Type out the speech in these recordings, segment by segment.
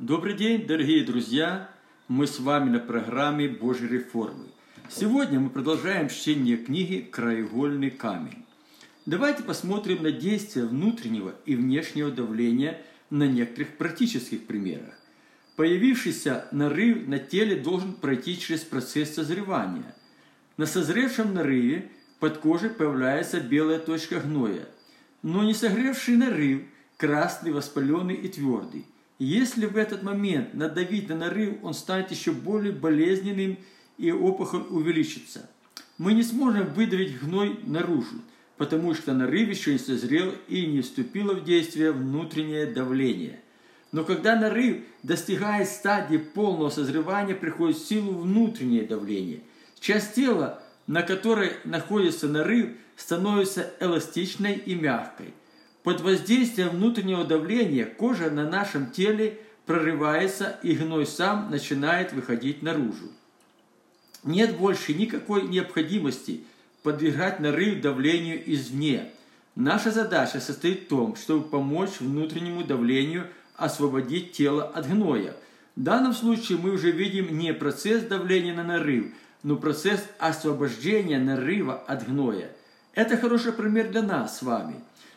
Добрый день, дорогие друзья! Мы с вами на программе Божьей реформы. Сегодня мы продолжаем чтение книги «Краеугольный камень». Давайте посмотрим на действия внутреннего и внешнего давления на некоторых практических примерах. Появившийся нарыв на теле должен пройти через процесс созревания. На созревшем нарыве под кожей появляется белая точка гноя, но не согревший нарыв красный, воспаленный и твердый. Если в этот момент надавить на нарыв, он станет еще более болезненным и опухоль увеличится. Мы не сможем выдавить гной наружу, потому что нарыв еще не созрел и не вступило в действие внутреннее давление. Но когда нарыв достигает стадии полного созревания, приходит в силу внутреннее давление. Часть тела, на которой находится нарыв, становится эластичной и мягкой. Под воздействием внутреннего давления кожа на нашем теле прорывается и гной сам начинает выходить наружу. Нет больше никакой необходимости подвергать нарыв давлению извне. Наша задача состоит в том, чтобы помочь внутреннему давлению освободить тело от гноя. В данном случае мы уже видим не процесс давления на нарыв, но процесс освобождения нарыва от гноя. Это хороший пример для нас с вами.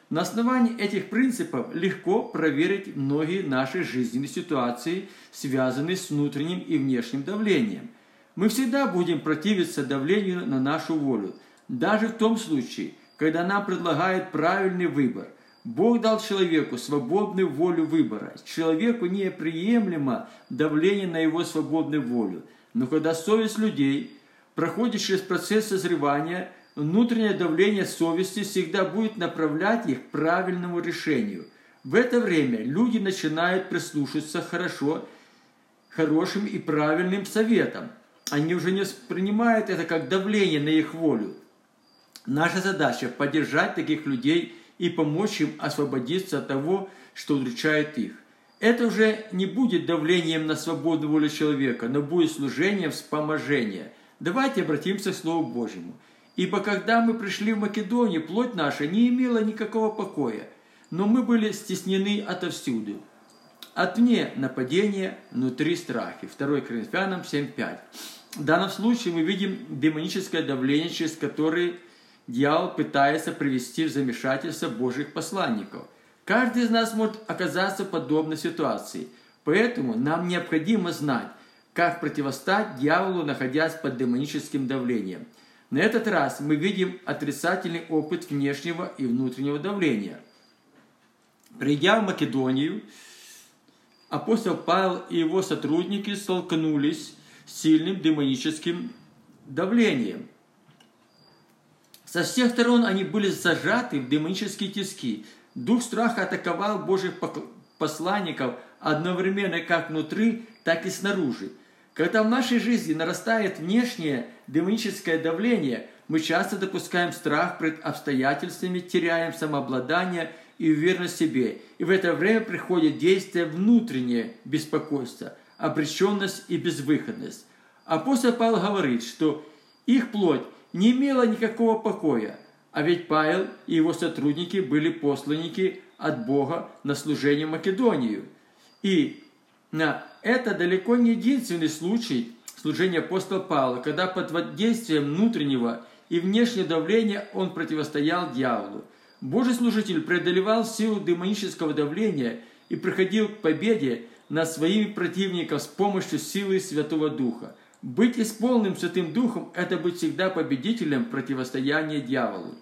На основании этих принципов легко проверить многие наши жизненные ситуации, связанные с внутренним и внешним давлением. Мы всегда будем противиться давлению на нашу волю, даже в том случае, когда нам предлагают правильный выбор. Бог дал человеку свободную волю выбора. Человеку неприемлемо давление на его свободную волю. Но когда совесть людей проходит через процесс созревания, внутреннее давление совести всегда будет направлять их к правильному решению. В это время люди начинают прислушиваться хорошо, хорошим и правильным советам – они уже не воспринимают это как давление на их волю. Наша задача – поддержать таких людей и помочь им освободиться от того, что удручает их. Это уже не будет давлением на свободную волю человека, но будет служением вспоможения. Давайте обратимся к Слову Божьему. «Ибо когда мы пришли в Македонию, плоть наша не имела никакого покоя, но мы были стеснены отовсюду. Отвне нападения, внутри страхи». 2 Коринфянам 7.5. В данном случае мы видим демоническое давление, через которое дьявол пытается привести в замешательство Божьих посланников. Каждый из нас может оказаться в подобной ситуации. Поэтому нам необходимо знать, как противостать дьяволу, находясь под демоническим давлением. На этот раз мы видим отрицательный опыт внешнего и внутреннего давления. Придя в Македонию, апостол Павел и его сотрудники столкнулись сильным демоническим давлением. Со всех сторон они были зажаты в демонические тиски. Дух страха атаковал Божьих посланников одновременно как внутри, так и снаружи. Когда в нашей жизни нарастает внешнее демоническое давление, мы часто допускаем страх пред обстоятельствами, теряем самообладание и уверенность в себе. И в это время приходит действие внутреннее беспокойство – обреченность и безвыходность. Апостол Павел говорит, что их плоть не имела никакого покоя, а ведь Павел и его сотрудники были посланники от Бога на служение Македонию. И это далеко не единственный случай служения апостола Павла, когда под воздействием внутреннего и внешнего давления он противостоял дьяволу. Божий служитель преодолевал силу демонического давления и приходил к победе над своими противниками с помощью силы Святого Духа. Быть исполненным Святым Духом – это быть всегда победителем противостояния дьяволу.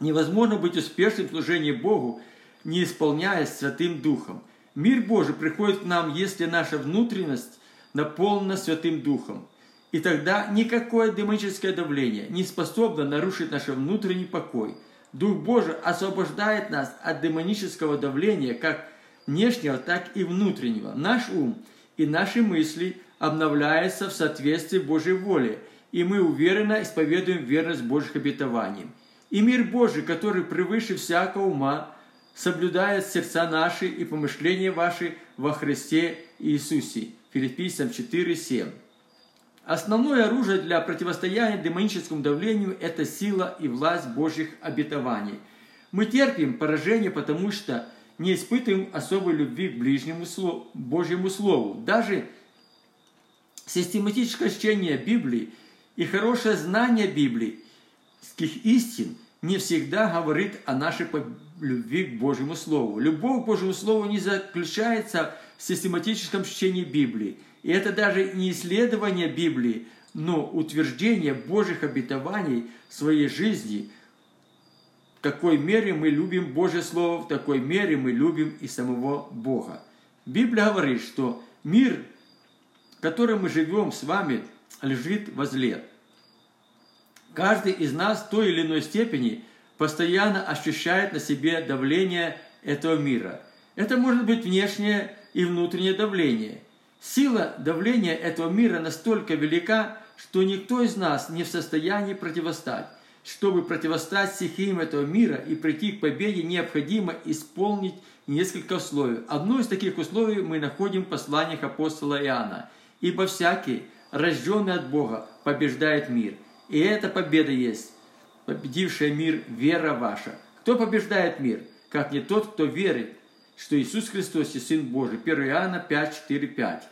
Невозможно быть успешным в служении Богу, не исполняясь Святым Духом. Мир Божий приходит к нам, если наша внутренность наполнена Святым Духом. И тогда никакое демоническое давление не способно нарушить наш внутренний покой. Дух Божий освобождает нас от демонического давления, как внешнего, так и внутреннего. Наш ум и наши мысли обновляются в соответствии Божьей воле, и мы уверенно исповедуем верность Божьих обетований. И мир Божий, который превыше всякого ума, соблюдает сердца наши и помышления ваши во Христе Иисусе. Филиппийцам 4:7. Основное оружие для противостояния демоническому давлению – это сила и власть Божьих обетований. Мы терпим поражение, потому что не испытываем особой любви к ближнему слову, Божьему Слову. Даже систематическое чтение Библии и хорошее знание библейских истин не всегда говорит о нашей любви к Божьему Слову. Любовь к Божьему Слову не заключается в систематическом чтении Библии. И это даже не исследование Библии, но утверждение Божьих обетований в своей жизни. В какой мере мы любим Божье Слово, в такой мере мы любим и самого Бога. Библия говорит, что мир, в котором мы живем с вами, лежит возле. Каждый из нас в той или иной степени постоянно ощущает на себе давление этого мира. Это может быть внешнее и внутреннее давление. Сила давления этого мира настолько велика, что никто из нас не в состоянии противостать. Чтобы противостать стихиям этого мира и прийти к победе, необходимо исполнить несколько условий. Одно из таких условий мы находим в посланиях апостола Иоанна. «Ибо всякий, рожденный от Бога, побеждает мир». И эта победа есть, победившая мир, вера ваша. Кто побеждает мир? Как не тот, кто верит, что Иисус Христос и Сын Божий. 1 Иоанна 5, 4, 5.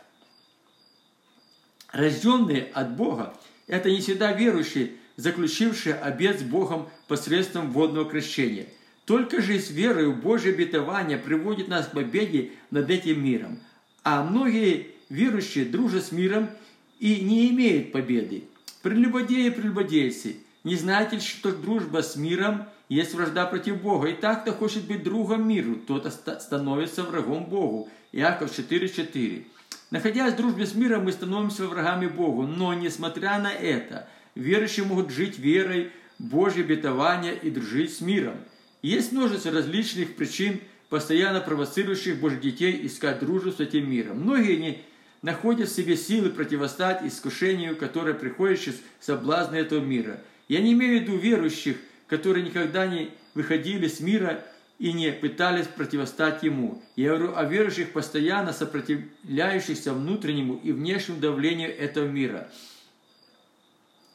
Рожденные от Бога – это не всегда верующие, заключившие обет с Богом посредством водного крещения. Только же с верой в Божье обетование приводит нас к победе над этим миром. А многие верующие дружат с миром и не имеют победы. Прелюбодеи прелюбодейцы, не знаете ли, что дружба с миром есть вражда против Бога? И так, кто хочет быть другом миру, тот становится врагом Богу. Иаков 4.4. Находясь в дружбе с миром, мы становимся врагами Богу. Но, несмотря на это, верующие могут жить верой, Божье обетование и дружить с миром. Есть множество различных причин, постоянно провоцирующих Божьих детей искать дружбу с этим миром. Многие не находят в себе силы противостать искушению, которое приходит через соблазны этого мира. Я не имею в виду верующих, которые никогда не выходили с мира и не пытались противостать ему. Я говорю о верующих, постоянно сопротивляющихся внутреннему и внешнему давлению этого мира.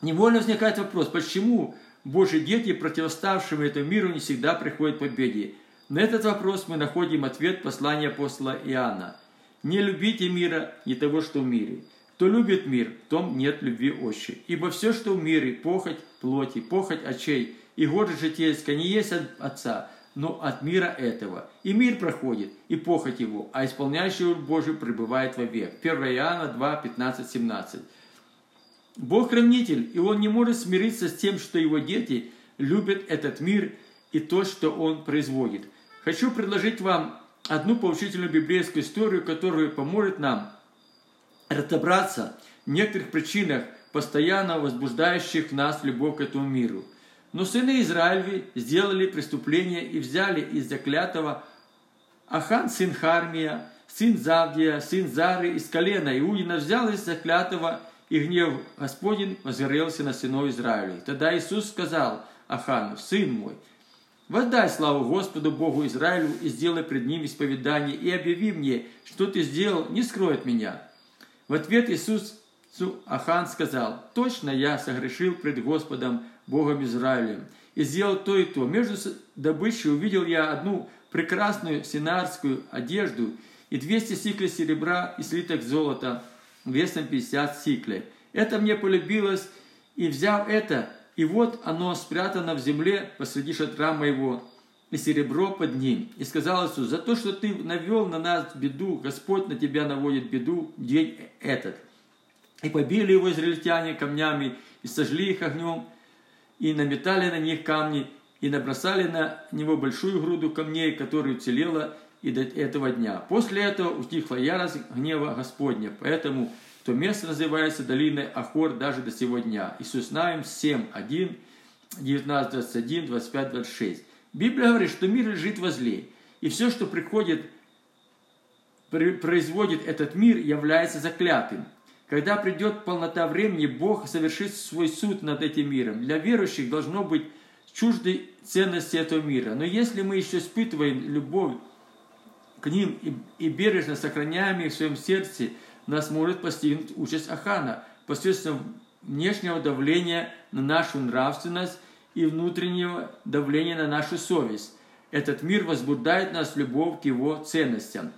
Невольно возникает вопрос, почему Божьи дети, противоставшим этому миру, не всегда приходят к победе? На этот вопрос мы находим ответ послания апостола Иоанна – не любите мира, не того, что в мире. Кто любит мир, в том нет любви отче. Ибо все, что в мире, похоть плоти, похоть очей и гордость житейская, не есть от Отца, но от мира этого. И мир проходит, и похоть его, а исполняющий Божий пребывает вовек. 1 Иоанна 2, 15, 17. Бог хранитель, и Он не может смириться с тем, что Его дети любят этот мир и то, что Он производит. Хочу предложить вам одну поучительную библейскую историю, которая поможет нам разобраться в некоторых причинах, постоянно возбуждающих нас любовь к этому миру. Но сыны Израилеви сделали преступление и взяли из заклятого Ахан, сын Хармия, сын Завдия, сын Зары из колена Иудина, взял из заклятого, и гнев Господень возгорелся на сынов Израиля. Тогда Иисус сказал Ахану, сын мой, Воздай славу Господу Богу Израилю и сделай пред ним исповедание, и объяви мне, что ты сделал, не скрой от меня». В ответ Иисус Ахан сказал, «Точно я согрешил пред Господом Богом Израилем, и сделал то и то. Между добычей увидел я одну прекрасную синарскую одежду и 200 сиклей серебра и слиток золота весом 50 сиклей. Это мне полюбилось, и взяв это, и вот оно спрятано в земле посреди шатра моего, и серебро под ним. И сказал Иисус, за то, что ты навел на нас беду, Господь на тебя наводит беду день этот. И побили его израильтяне камнями, и сожгли их огнем, и наметали на них камни, и набросали на него большую груду камней, которая уцелела и до этого дня. После этого утихла ярость гнева Господня, поэтому то место называется долиной Ахор даже до сего дня. Иисус Навим 7, 1, 19, 21, 25, 26. Библия говорит, что мир лежит возле, и все, что приходит, производит этот мир, является заклятым. Когда придет полнота времени, Бог совершит свой суд над этим миром. Для верующих должно быть чуждой ценности этого мира. Но если мы еще испытываем любовь к ним и бережно сохраняем их в своем сердце – нас может постигнуть участь Ахана посредством внешнего давления на нашу нравственность и внутреннего давления на нашу совесть. Этот мир возбуждает нас любовь к его ценностям.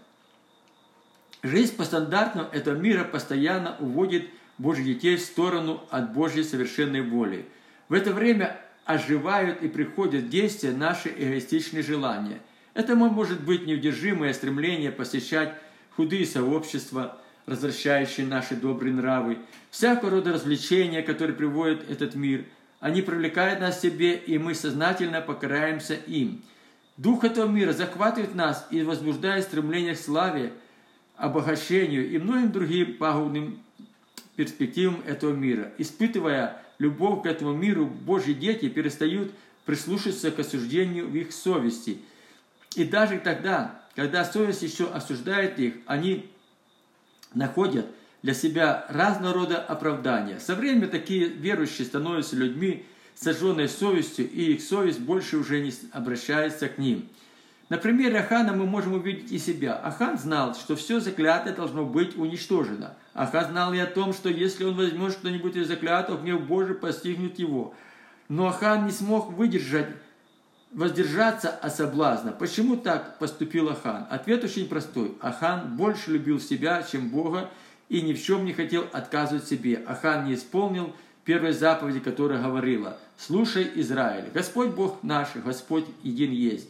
Жизнь по стандартам этого мира постоянно уводит Божьих детей в сторону от Божьей совершенной воли. В это время оживают и приходят в действие наши эгоистичные желания. Это может быть неудержимое стремление посещать худые сообщества, развращающие наши добрые нравы, всякого рода развлечения, которые приводят этот мир. Они привлекают нас к себе, и мы сознательно покараемся им. Дух этого мира захватывает нас и возбуждает стремление к славе, обогащению и многим другим пагубным перспективам этого мира. Испытывая любовь к этому миру, Божьи дети перестают прислушиваться к осуждению в их совести. И даже тогда, когда совесть еще осуждает их, они находят для себя разного рода оправдания. Со временем такие верующие становятся людьми, сожженной совестью, и их совесть больше уже не обращается к ним. На примере Ахана мы можем увидеть и себя. Ахан знал, что все заклятое должно быть уничтожено. Ахан знал и о том, что если он возьмет что-нибудь из заклятого, гнев Божий постигнет его. Но Ахан не смог выдержать, воздержаться от соблазна. Почему так поступил Ахан? Ответ очень простой. Ахан больше любил себя, чем Бога, и ни в чем не хотел отказывать себе. Ахан не исполнил первой заповеди, которая говорила «Слушай, Израиль, Господь Бог наш, Господь един есть»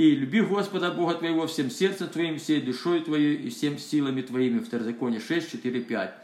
и люби Господа Бога твоего всем сердцем твоим, всей душой твоей и всем силами твоими. Второзаконие 6, 4, 5.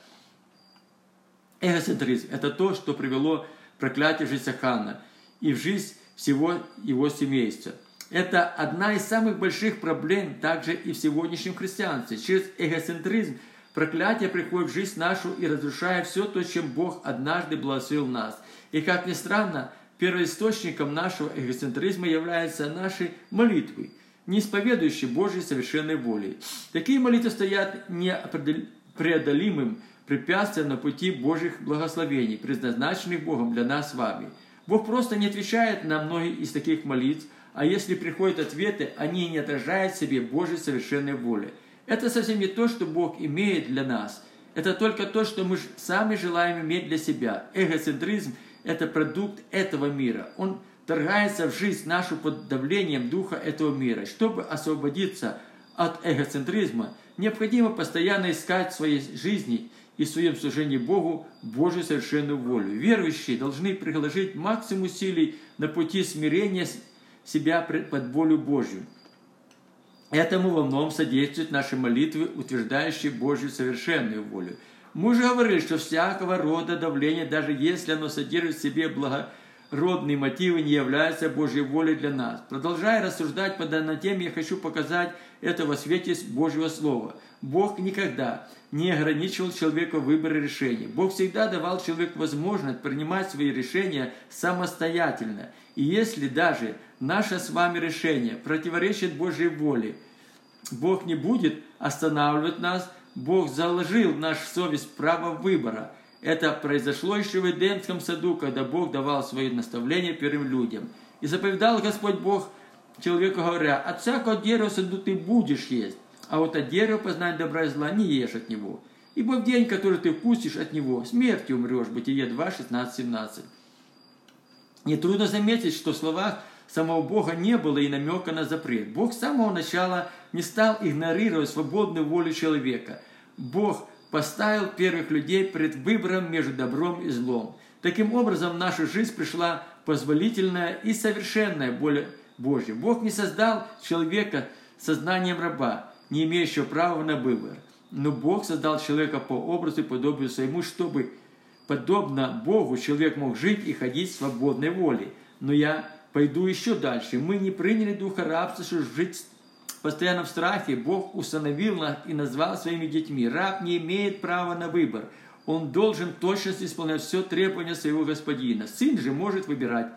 Эгоцентризм – это то, что привело проклятие в жизнь Ахана и в жизнь всего его семейства. Это одна из самых больших проблем также и в сегодняшнем христианстве. Через эгоцентризм проклятие приходит в жизнь нашу и разрушает все то, чем Бог однажды благословил нас. И как ни странно, первоисточником нашего эгоцентризма являются наши молитвы, не исповедующие Божьей совершенной волей. Такие молитвы стоят непреодолимым препятствием на пути Божьих благословений, предназначенных Богом для нас с вами. Бог просто не отвечает на многие из таких молитв, а если приходят ответы, они не отражают в себе Божьей совершенной воли. Это совсем не то, что Бог имеет для нас. Это только то, что мы сами желаем иметь для себя. Эгоцентризм – это продукт этого мира. Он торгается в жизнь нашу под давлением духа этого мира. Чтобы освободиться от эгоцентризма, необходимо постоянно искать в своей жизни и в своем служении Богу Божью совершенную волю. Верующие должны приложить максимум усилий на пути смирения себя под волю Божью. Этому во многом содействуют наши молитвы, утверждающие Божью совершенную волю – мы уже говорили, что всякого рода давление, даже если оно содержит в себе благородные мотивы, не является Божьей волей для нас. Продолжая рассуждать по данной теме, я хочу показать это во свете Божьего Слова. Бог никогда не ограничивал человека в выборе решения. Бог всегда давал человеку возможность принимать свои решения самостоятельно. И если даже наше с вами решение противоречит Божьей воле, Бог не будет останавливать нас, Бог заложил в нашу совесть право выбора. Это произошло еще в Эдемском саду, когда Бог давал свои наставления первым людям. И заповедал Господь Бог человеку, говоря, «От всякого дерева саду ты будешь есть, а вот от дерева познать добра и зла не ешь от него. Ибо в день, который ты вкусишь от него, смерти умрешь». Бытие 2, 16, 17. Нетрудно заметить, что в словах самого Бога не было и намека на запрет. Бог с самого начала не стал игнорировать свободную волю человека. Бог поставил первых людей пред выбором между добром и злом. Таким образом, в нашу жизнь пришла позволительная и совершенная воля Божья. Бог не создал человека сознанием раба, не имеющего права на выбор. Но Бог создал человека по образу и подобию своему, чтобы, подобно Богу, человек мог жить и ходить в свободной воле. Но я пойду еще дальше. Мы не приняли духа рабства, чтобы жить постоянно в страхе. Бог установил нас и назвал своими детьми. Раб не имеет права на выбор. Он должен точно исполнять все требования своего господина. Сын же может выбирать,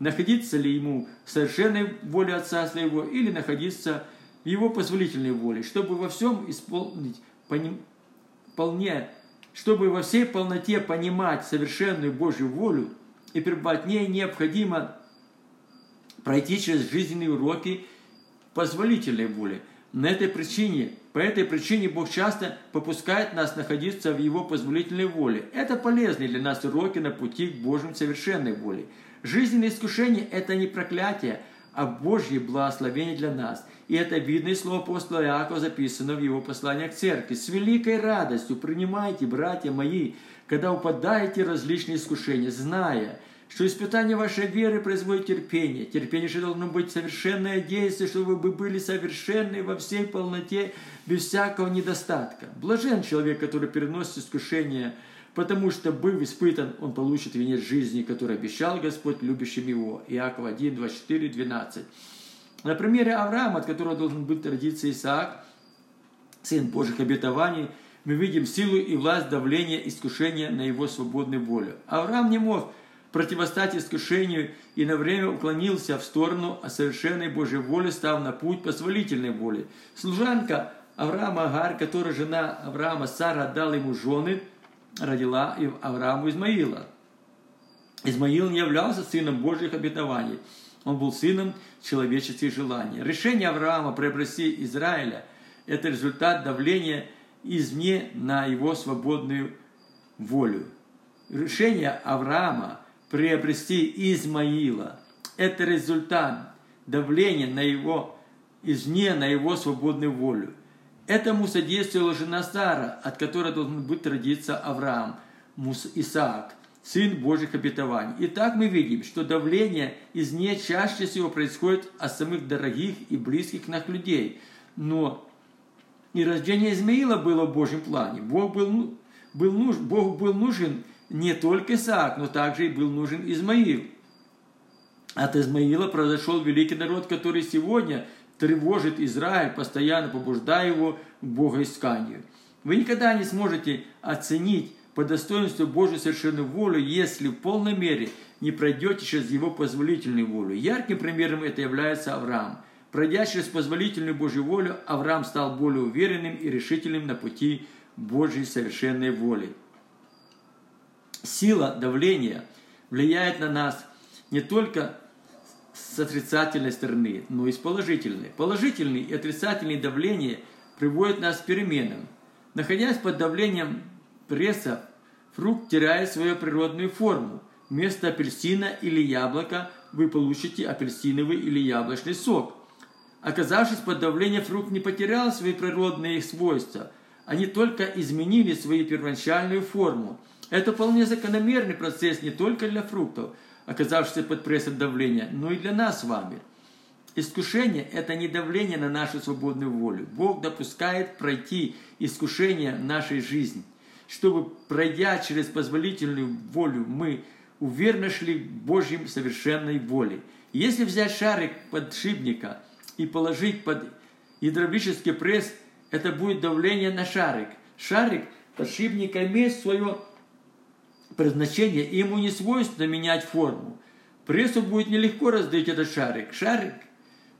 находиться ли ему в совершенной воле отца своего или находиться в его позволительной воле, чтобы во всем исполнить поним, полне, чтобы во всей полноте понимать совершенную Божью волю и пребывать в ней необходимо пройти через жизненные уроки позволительной воли. На этой причине, по этой причине Бог часто попускает нас находиться в Его позволительной воле. Это полезные для нас уроки на пути к Божьим совершенной воле. Жизненные искушения – это не проклятие, а Божье благословение для нас. И это видно из слова апостола Иакова, записано в его послании к церкви. «С великой радостью принимайте, братья мои, когда упадаете в различные искушения, зная, что испытание вашей веры производит терпение. Терпение же должно быть совершенное действие, чтобы вы были совершенны во всей полноте, без всякого недостатка. Блажен человек, который переносит искушение, потому что, быв испытан, он получит венец жизни, который обещал Господь любящим его. Иаков 1, 24, 12. На примере Авраама, от которого должен быть родиться Исаак, сын Божьих обетований, мы видим силу и власть давления искушения на его свободную волю. Авраам не мог противостать искушению и на время уклонился в сторону совершенной Божьей воли, став на путь позволительной воли. Служанка Авраама Агар, которая жена Авраама Сара отдала ему жены, родила Аврааму Измаила. Измаил не являлся сыном Божьих обетований. Он был сыном человеческих желаний. Решение Авраама приобрести Израиля – это результат давления извне на его свободную волю. Решение Авраама приобрести Измаила – это результат давления на его извне, на его свободную волю. Этому содействовала жена Сара, от которой должен быть родиться Авраам, Исаак, сын Божьих обетований. Итак, мы видим, что давление из нее чаще всего происходит от самых дорогих и близких нас людей. Но и рождение Измаила было в Божьем плане. Бог был, ну, был, нужен, Бог был нужен не только Исаак, но также и был нужен Измаил. От Измаила произошел великий народ, который сегодня тревожит Израиль, постоянно побуждая его к богоисканию. Вы никогда не сможете оценить по достоинству Божью совершенную волю, если в полной мере не пройдете через его позволительную волю. Ярким примером это является Авраам. Пройдя через позволительную Божью волю, Авраам стал более уверенным и решительным на пути Божьей совершенной воли. Сила давления влияет на нас не только с отрицательной стороны, но и с положительной. Положительные и отрицательные давления приводят нас к переменам. Находясь под давлением пресса, фрукт теряет свою природную форму. Вместо апельсина или яблока вы получите апельсиновый или яблочный сок. Оказавшись под давлением, фрукт не потерял свои природные свойства. Они только изменили свою первоначальную форму. Это вполне закономерный процесс не только для фруктов, оказавшихся под прессом давления, но и для нас с вами. Искушение – это не давление на нашу свободную волю. Бог допускает пройти искушение нашей жизни, чтобы, пройдя через позволительную волю, мы уверенно шли к Божьей совершенной воле. Если взять шарик подшипника и положить под гидравлический пресс, это будет давление на шарик. Шарик подшипника имеет свое предназначение, и ему не свойственно менять форму. Прессу будет нелегко раздавить этот шарик. Шарик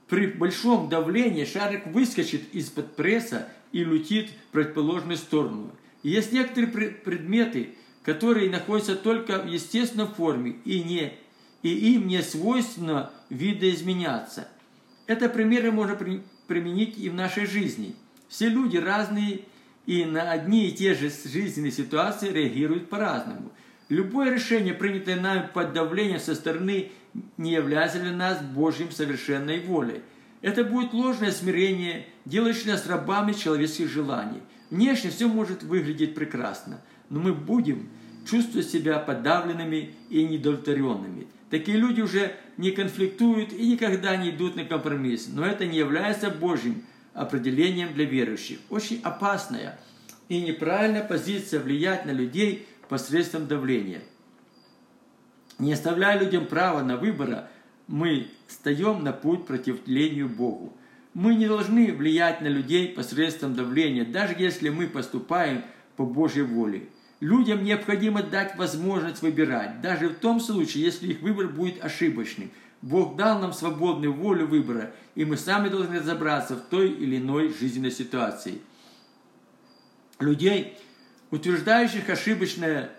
при большом давлении шарик выскочит из-под пресса и летит в противоположную сторону. Есть некоторые предметы, которые находятся только в естественной форме и, не, и им не свойственно видоизменяться. Это примеры можно при, применить и в нашей жизни. Все люди разные и на одни и те же жизненные ситуации реагируют по-разному. Любое решение, принятое нами под давлением со стороны, не является для нас Божьим совершенной волей. Это будет ложное смирение, делающее нас рабами человеческих желаний. Внешне все может выглядеть прекрасно, но мы будем чувствовать себя подавленными и недовлетворенными. Такие люди уже не конфликтуют и никогда не идут на компромисс, но это не является Божьим определением для верующих. Очень опасная и неправильная позиция влиять на людей посредством давления. Не оставляя людям права на выбора, мы встаем на путь противлению Богу. Мы не должны влиять на людей посредством давления, даже если мы поступаем по Божьей воле. Людям необходимо дать возможность выбирать, даже в том случае, если их выбор будет ошибочным. Бог дал нам свободную волю выбора, и мы сами должны разобраться в той или иной жизненной ситуации. Людей, утверждающих ошибочное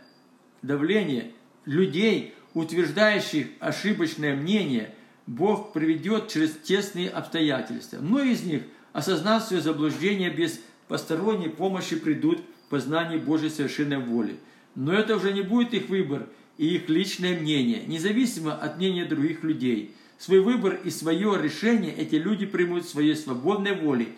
давление, людей, утверждающих ошибочное мнение, Бог приведет через тесные обстоятельства. Многие из них, осознав свое заблуждение, без посторонней помощи придут к познанию Божьей совершенной воли. Но это уже не будет их выбор и их личное мнение, независимо от мнения других людей. Свой выбор и свое решение эти люди примут своей свободной волей,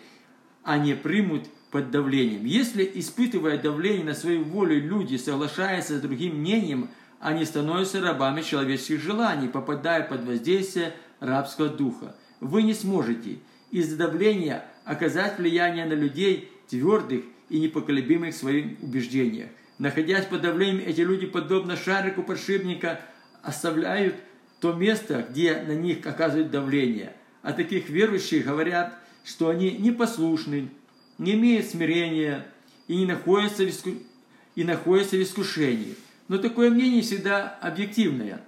а не примут под давлением. Если, испытывая давление на свою волю, люди соглашаются с другим мнением, они становятся рабами человеческих желаний, попадая под воздействие рабского духа. Вы не сможете из-за давления оказать влияние на людей твердых и непоколебимых в своих убеждениях. Находясь под давлением, эти люди, подобно шарику подшипника, оставляют то место, где на них оказывают давление. А таких верующих говорят, что они непослушны, не имеют смирения и не находятся в, иску... и находятся в искушении. Но такое мнение всегда объективное.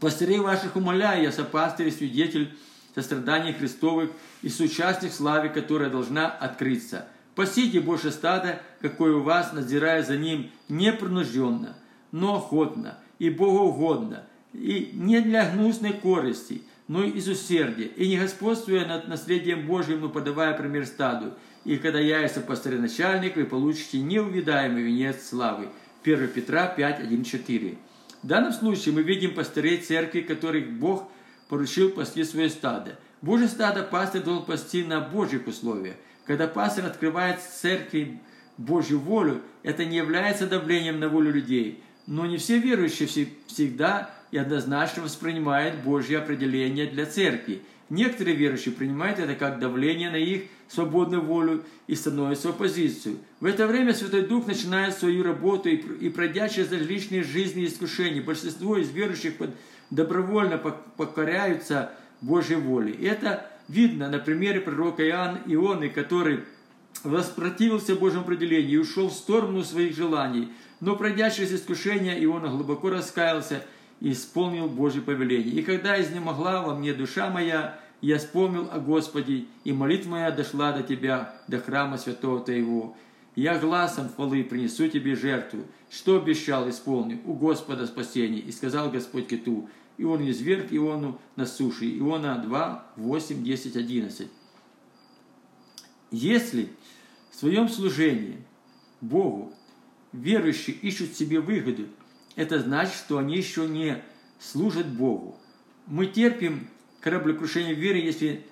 Пастырей ваших умоляю, я сопастырь и свидетель состраданий Христовых и соучастник славы, которая должна открыться. Пасите больше стада, какое у вас, надзирая за ним непринужденно, но охотно и богоугодно, и не для гнусной корысти, но из усердия, и не господствуя над наследием Божьим, но подавая пример стаду. И когда явится пастырь-начальник, вы получите неувидаемый венец славы. 1 Петра 5, 1, 4. В данном случае мы видим пастырей церкви, которых Бог поручил пасти свое стадо. Божье стадо пастырь должен пасти на Божьих условиях. Когда пастор открывает церкви Божью волю, это не является давлением на волю людей. Но не все верующие всегда и однозначно воспринимают Божье определение для церкви. Некоторые верующие принимают это как давление на их свободную волю и становятся в оппозицию. В это время Святой Дух начинает свою работу и, и пройдя через различные жизни и искушения, большинство из верующих добровольно покоряются Божьей воле. Это видно на примере пророка Иоанна, Ионы, который воспротивился Божьему определению и ушел в сторону своих желаний. Но пройдя через искушение, Иона глубоко раскаялся исполнил Божье повеление. И когда изнемогла во мне душа моя, я вспомнил о Господе, и молитва моя дошла до Тебя, до храма святого Твоего. Я глазом хвалы принесу Тебе жертву, что обещал, исполню, у Господа спасение. И сказал Господь киту, и он изверг Иону на суше. Иона 2, 8, 10, 11. Если в своем служении Богу верующие ищут себе выгоду, это значит, что они еще не служат Богу. Мы терпим кораблекрушение веры, если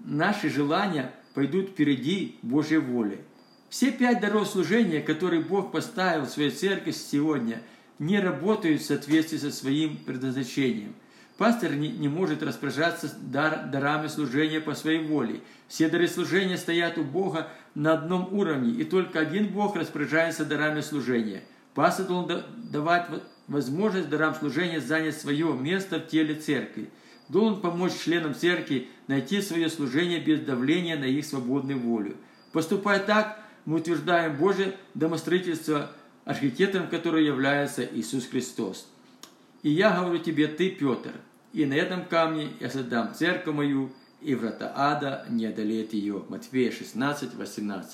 наши желания пойдут впереди Божьей воли. Все пять даров служения, которые Бог поставил в своей церкви сегодня, не работают в соответствии со своим предназначением. Пастор не, не может распоряжаться дар, дарами служения по своей воле. Все дары служения стоят у Бога на одном уровне, и только один Бог распоряжается дарами служения. Пастор должен давать возможность дарам служения занять свое место в теле церкви. Должен помочь членам церкви найти свое служение без давления на их свободную волю. Поступая так, мы утверждаем Божье домостроительство, архитектором которого является Иисус Христос. И я говорю тебе, ты, Петр, и на этом камне я создам церковь мою, и врата ада не одолеет ее. Матфея 16, 18.